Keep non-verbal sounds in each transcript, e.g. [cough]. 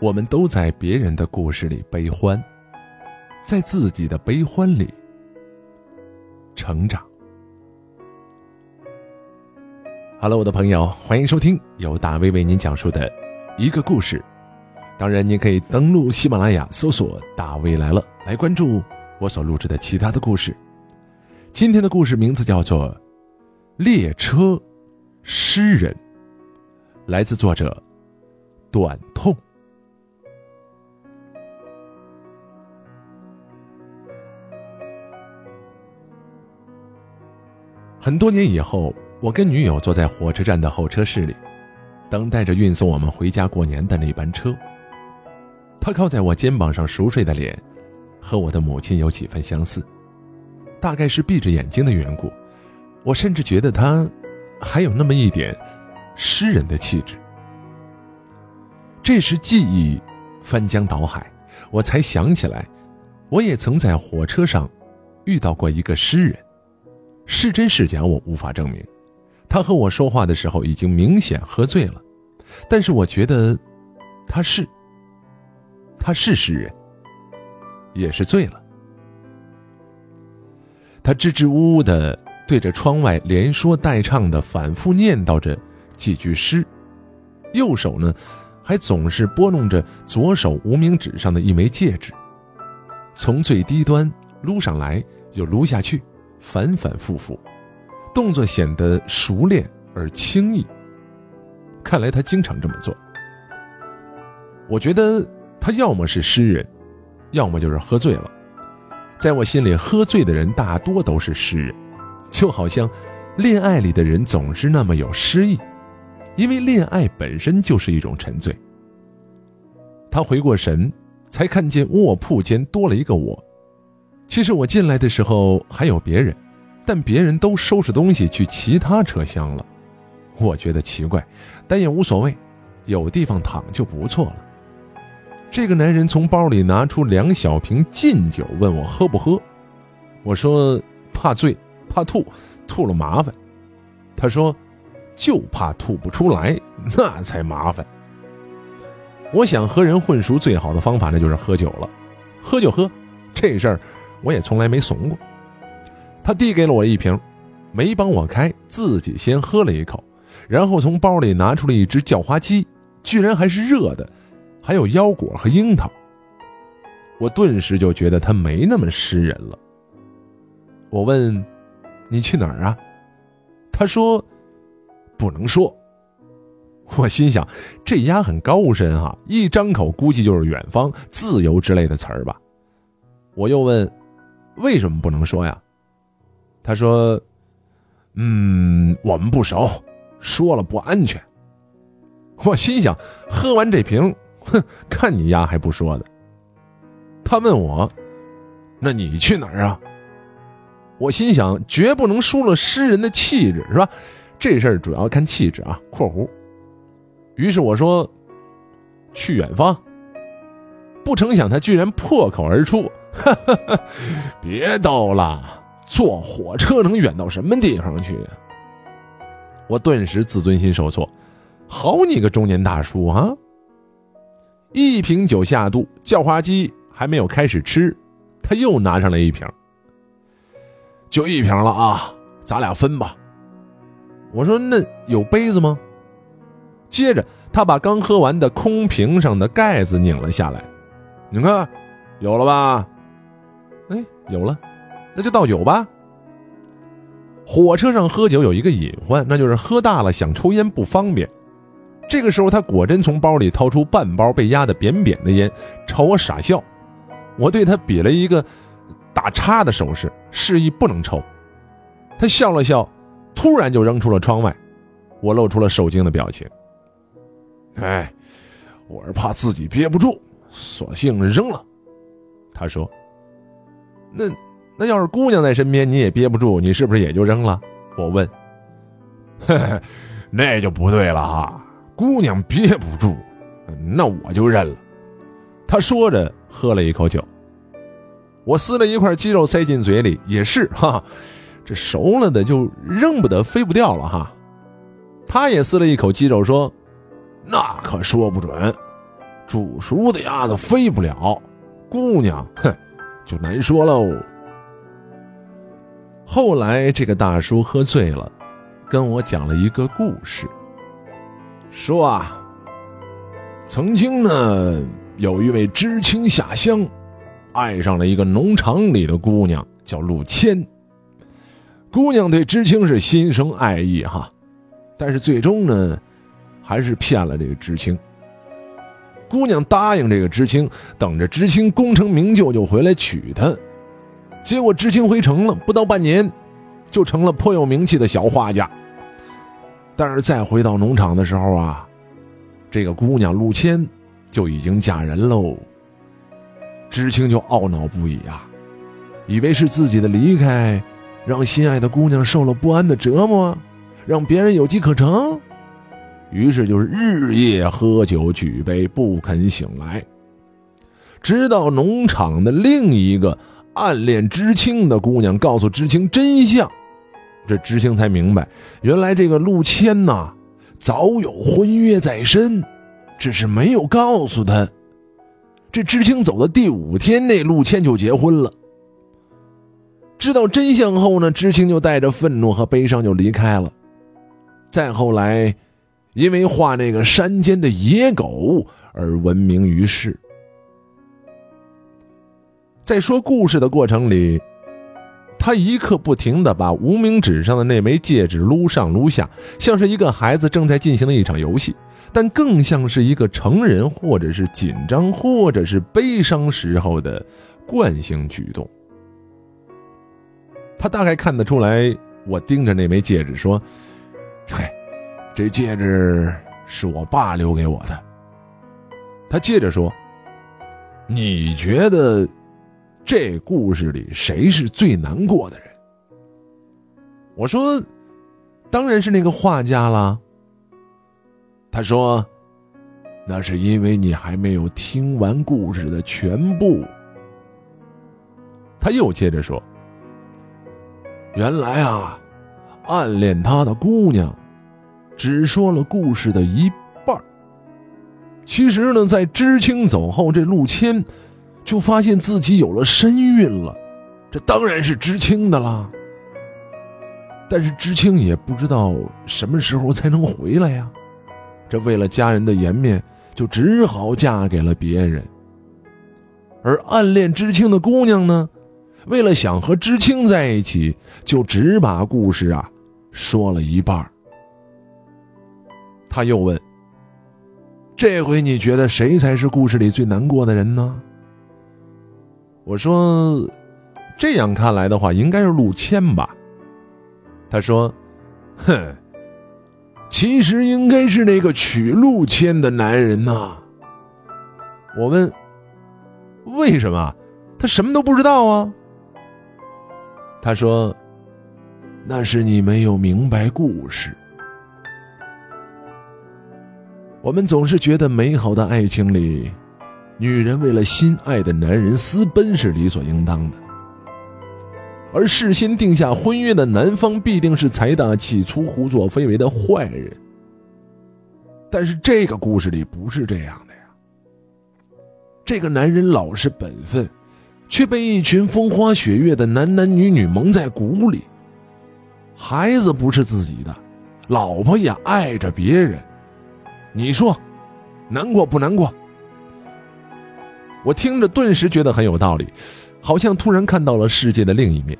我们都在别人的故事里悲欢，在自己的悲欢里成长。好了我的朋友，欢迎收听由大威为您讲述的一个故事。当然，你可以登录喜马拉雅搜索“大威来了”，来关注我所录制的其他的故事。今天的故事名字叫做《列车诗人》，来自作者短痛。很多年以后，我跟女友坐在火车站的候车室里，等待着运送我们回家过年的那班车。她靠在我肩膀上熟睡的脸，和我的母亲有几分相似，大概是闭着眼睛的缘故，我甚至觉得她还有那么一点诗人的气质。这时记忆翻江倒海，我才想起来，我也曾在火车上遇到过一个诗人。是真是假，我无法证明。他和我说话的时候已经明显喝醉了，但是我觉得他是，他是诗人，也是醉了。他支支吾吾的对着窗外连说带唱的反复念叨着几句诗，右手呢还总是拨弄着左手无名指上的一枚戒指，从最低端撸上来又撸下去。反反复复，动作显得熟练而轻易。看来他经常这么做。我觉得他要么是诗人，要么就是喝醉了。在我心里，喝醉的人大多都是诗人，就好像恋爱里的人总是那么有诗意，因为恋爱本身就是一种沉醉。他回过神，才看见卧铺间多了一个我。其实我进来的时候还有别人，但别人都收拾东西去其他车厢了。我觉得奇怪，但也无所谓，有地方躺就不错了。这个男人从包里拿出两小瓶劲酒，问我喝不喝。我说怕醉，怕吐，吐了麻烦。他说就怕吐不出来，那才麻烦。我想和人混熟最好的方法那就是喝酒了，喝就喝，这事儿。我也从来没怂过。他递给了我一瓶，没帮我开，自己先喝了一口，然后从包里拿出了一只叫花鸡，居然还是热的，还有腰果和樱桃。我顿时就觉得他没那么诗人了。我问：“你去哪儿啊？”他说：“不能说。”我心想：这丫很高深哈，一张口估计就是远方、自由之类的词儿吧。我又问。为什么不能说呀？他说：“嗯，我们不熟，说了不安全。”我心想，喝完这瓶，哼，看你丫还不说的。他问我：“那你去哪儿啊？”我心想，绝不能输了诗人的气质，是吧？这事儿主要看气质啊。（括弧）于是我说：“去远方。”不成想，他居然破口而出。哈哈哈！别逗了，坐火车能远到什么地方去？我顿时自尊心受挫。好你个中年大叔啊！一瓶酒下肚，叫花鸡还没有开始吃，他又拿上来一瓶。就一瓶了啊，咱俩分吧。我说那有杯子吗？接着他把刚喝完的空瓶上的盖子拧了下来，你看，有了吧？哎，有了，那就倒酒吧。火车上喝酒有一个隐患，那就是喝大了想抽烟不方便。这个时候，他果真从包里掏出半包被压得扁扁的烟，朝我傻笑。我对他比了一个打叉的手势，示意不能抽。他笑了笑，突然就扔出了窗外。我露出了受惊的表情。哎，我是怕自己憋不住，索性扔了。他说。那那要是姑娘在身边，你也憋不住，你是不是也就扔了？我问。[laughs] 嘿嘿，那就不对了哈，姑娘憋不住，那我就认了。他说着喝了一口酒。我撕了一块鸡肉塞进嘴里，也是哈，这熟了的就扔不得，飞不掉了哈。他也撕了一口鸡肉，说：“那可说不准，煮熟的鸭子飞不了，姑娘，哼，就难说喽。后来这个大叔喝醉了，跟我讲了一个故事，说啊，曾经呢有一位知青下乡，爱上了一个农场里的姑娘，叫陆谦。姑娘对知青是心生爱意哈，但是最终呢，还是骗了这个知青。姑娘答应这个知青，等着知青功成名就就回来娶她。结果知青回城了，不到半年，就成了颇有名气的小画家。但是再回到农场的时候啊，这个姑娘陆谦就已经嫁人喽。知青就懊恼不已啊，以为是自己的离开，让心爱的姑娘受了不安的折磨，让别人有机可乘。于是就是日夜喝酒举杯，不肯醒来，直到农场的另一个。暗恋知青的姑娘告诉知青真相，这知青才明白，原来这个陆谦呐，早有婚约在身，只是没有告诉他。这知青走的第五天，那陆谦就结婚了。知道真相后呢，知青就带着愤怒和悲伤就离开了。再后来，因为画那个山间的野狗而闻名于世。在说故事的过程里，他一刻不停的把无名指上的那枚戒指撸上撸下，像是一个孩子正在进行的一场游戏，但更像是一个成人或者是紧张或者是悲伤时候的惯性举动。他大概看得出来，我盯着那枚戒指说：“嗨，这戒指是我爸留给我的。”他接着说：“你觉得？”这故事里谁是最难过的人？我说，当然是那个画家啦。他说，那是因为你还没有听完故事的全部。他又接着说，原来啊，暗恋他的姑娘，只说了故事的一半其实呢，在知青走后，这陆谦。就发现自己有了身孕了，这当然是知青的啦。但是知青也不知道什么时候才能回来呀，这为了家人的颜面，就只好嫁给了别人。而暗恋知青的姑娘呢，为了想和知青在一起，就只把故事啊说了一半。他又问：“这回你觉得谁才是故事里最难过的人呢？”我说：“这样看来的话，应该是陆谦吧。”他说：“哼，其实应该是那个娶陆谦的男人呐。”我问：“为什么？他什么都不知道啊？”他说：“那是你没有明白故事。我们总是觉得美好的爱情里。”女人为了心爱的男人私奔是理所应当的，而事先定下婚约的男方必定是财大气粗、胡作非为的坏人。但是这个故事里不是这样的呀。这个男人老实本分，却被一群风花雪月的男男女女蒙在鼓里。孩子不是自己的，老婆也爱着别人，你说，难过不难过？我听着，顿时觉得很有道理，好像突然看到了世界的另一面。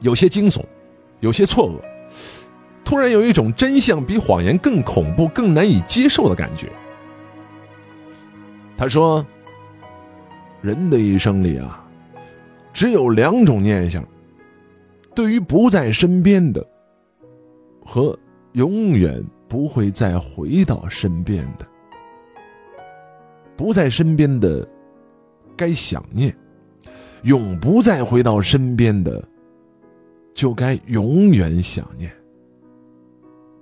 有些惊悚，有些错愕，突然有一种真相比谎言更恐怖、更难以接受的感觉。他说：“人的一生里啊，只有两种念想，对于不在身边的，和永远不会再回到身边的。”不在身边的，该想念；永不再回到身边的，就该永远想念。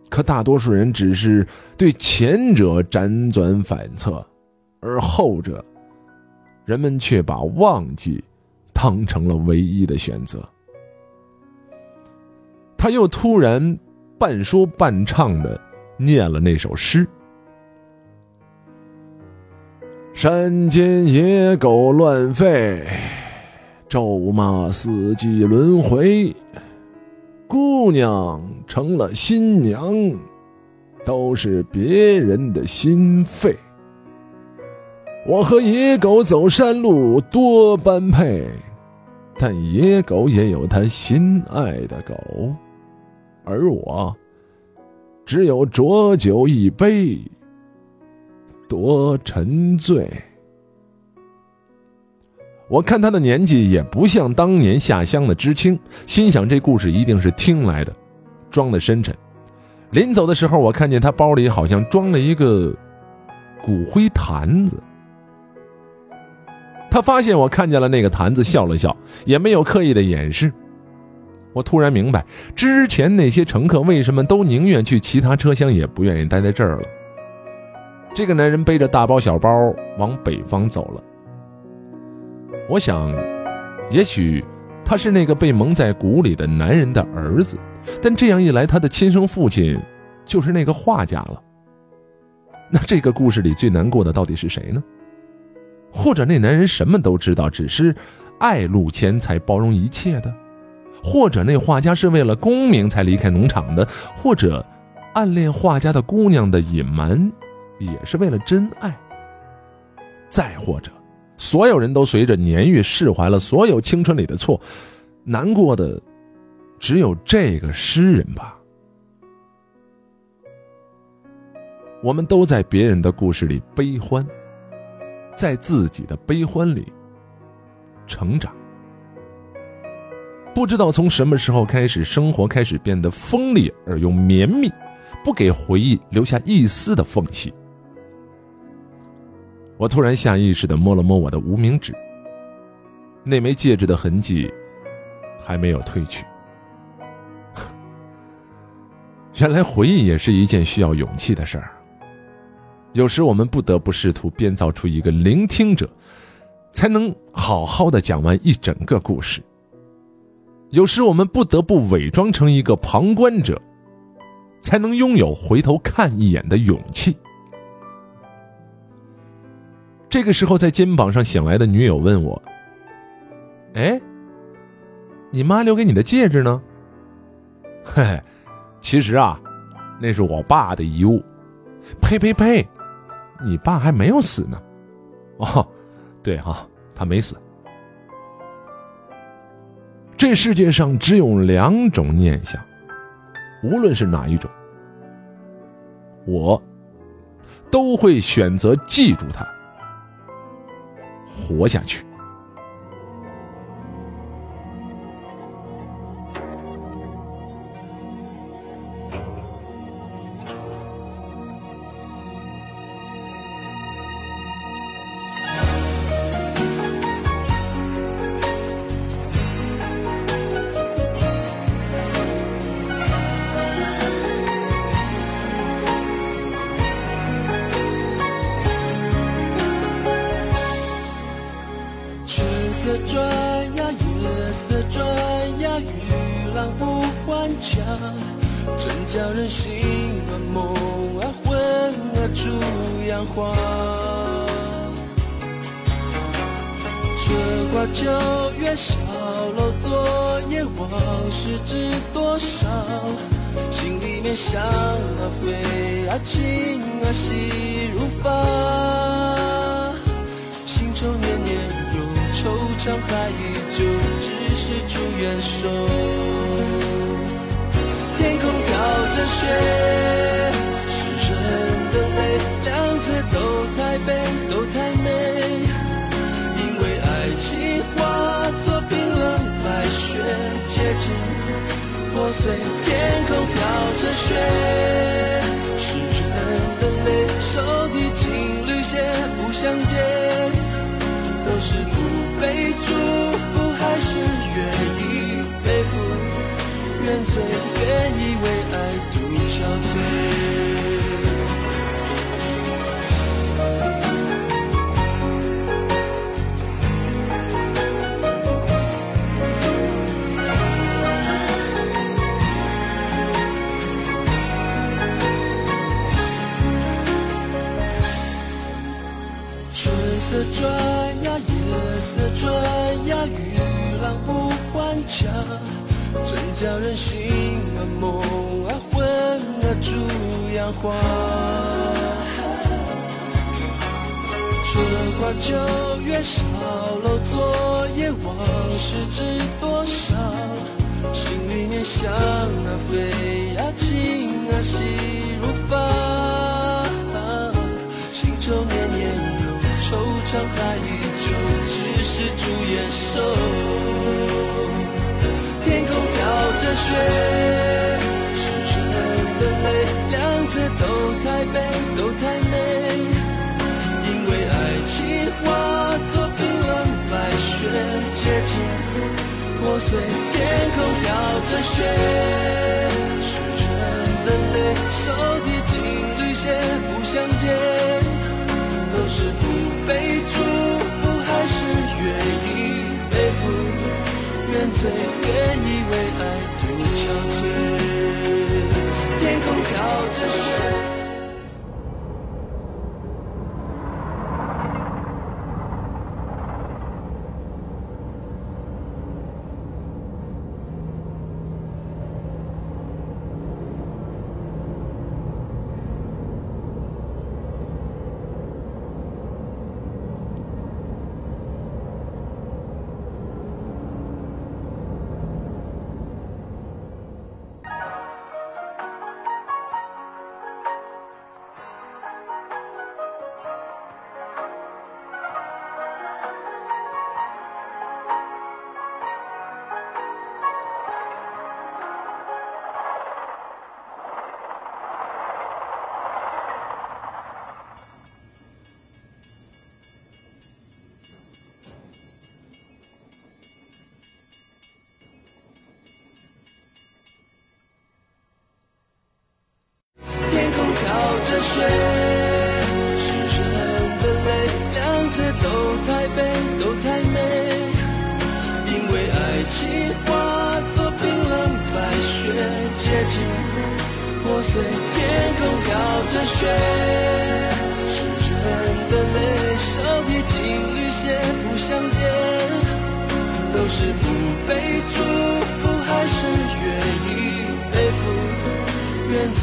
可大多数人只是对前者辗转反侧，而后者，人们却把忘记当成了唯一的选择。他又突然半说半唱的念了那首诗。山间野狗乱吠，咒骂四季轮回。姑娘成了新娘，都是别人的心肺。我和野狗走山路多般配，但野狗也有它心爱的狗，而我只有浊酒一杯。多沉醉。我看他的年纪也不像当年下乡的知青，心想这故事一定是听来的，装的深沉。临走的时候，我看见他包里好像装了一个骨灰坛子。他发现我看见了那个坛子，笑了笑，也没有刻意的掩饰。我突然明白，之前那些乘客为什么都宁愿去其他车厢，也不愿意待在这儿了。这个男人背着大包小包往北方走了。我想，也许他是那个被蒙在鼓里的男人的儿子，但这样一来，他的亲生父亲就是那个画家 [laughs] 了。那这个故事里最难过的到底是谁呢？或者那男人什么都知道，只是爱陆谦才包容一切的？或者那画家是为了功名才离开农场的？或者暗恋画家的姑娘的隐瞒？也是为了真爱。再或者，所有人都随着年月释怀了所有青春里的错，难过的只有这个诗人吧。我们都在别人的故事里悲欢，在自己的悲欢里成长。不知道从什么时候开始，生活开始变得锋利而又绵密，不给回忆留下一丝的缝隙。我突然下意识的摸了摸我的无名指，那枚戒指的痕迹还没有褪去。[laughs] 原来回忆也是一件需要勇气的事儿。有时我们不得不试图编造出一个聆听者，才能好好的讲完一整个故事。有时我们不得不伪装成一个旁观者，才能拥有回头看一眼的勇气。这个时候，在肩膀上醒来的女友问我：“哎，你妈留给你的戒指呢？”“嘿嘿，其实啊，那是我爸的遗物。”“呸呸呸，你爸还没有死呢。”“哦，对哈，他没死。”这世界上只有两种念想，无论是哪一种，我都会选择记住它。活下去。墙真叫人心啊梦啊魂啊出洋花。这挂九月小楼昨夜往事知多少？心里面想啊飞啊情啊细如发，心愁年年有惆怅，还依旧只是祝愿手。着雪，是人的泪，两者都太悲，都太美。因为爱情化作冰冷白雪，结晶破碎。天空飘着雪，叫人心啊梦啊魂啊猪羊化。说话就越少，楼昨夜往事知多少？雪，是人的泪，两者都太悲，都太美。因为爱情化作冰冷白雪，结晶破碎，天空飘着雪，雪，是人的泪，两者都太悲，都太美。因为爱情化作冰冷白雪，结晶破碎，天空飘着雪，是人的泪，手提金缕鞋不相见，都是不被祝福，还是愿意背负？愿醉，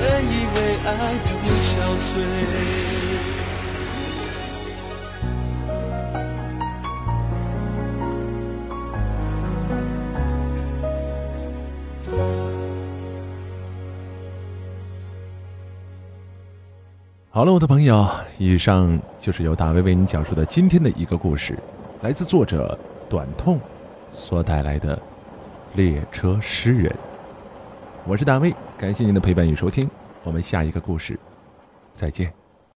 愿意为爱独憔悴。好了，我的朋友，以上就是由大卫为您讲述的今天的一个故事，来自作者短痛所带来的《列车诗人》。我是大卫，感谢您的陪伴与收听，我们下一个故事再见。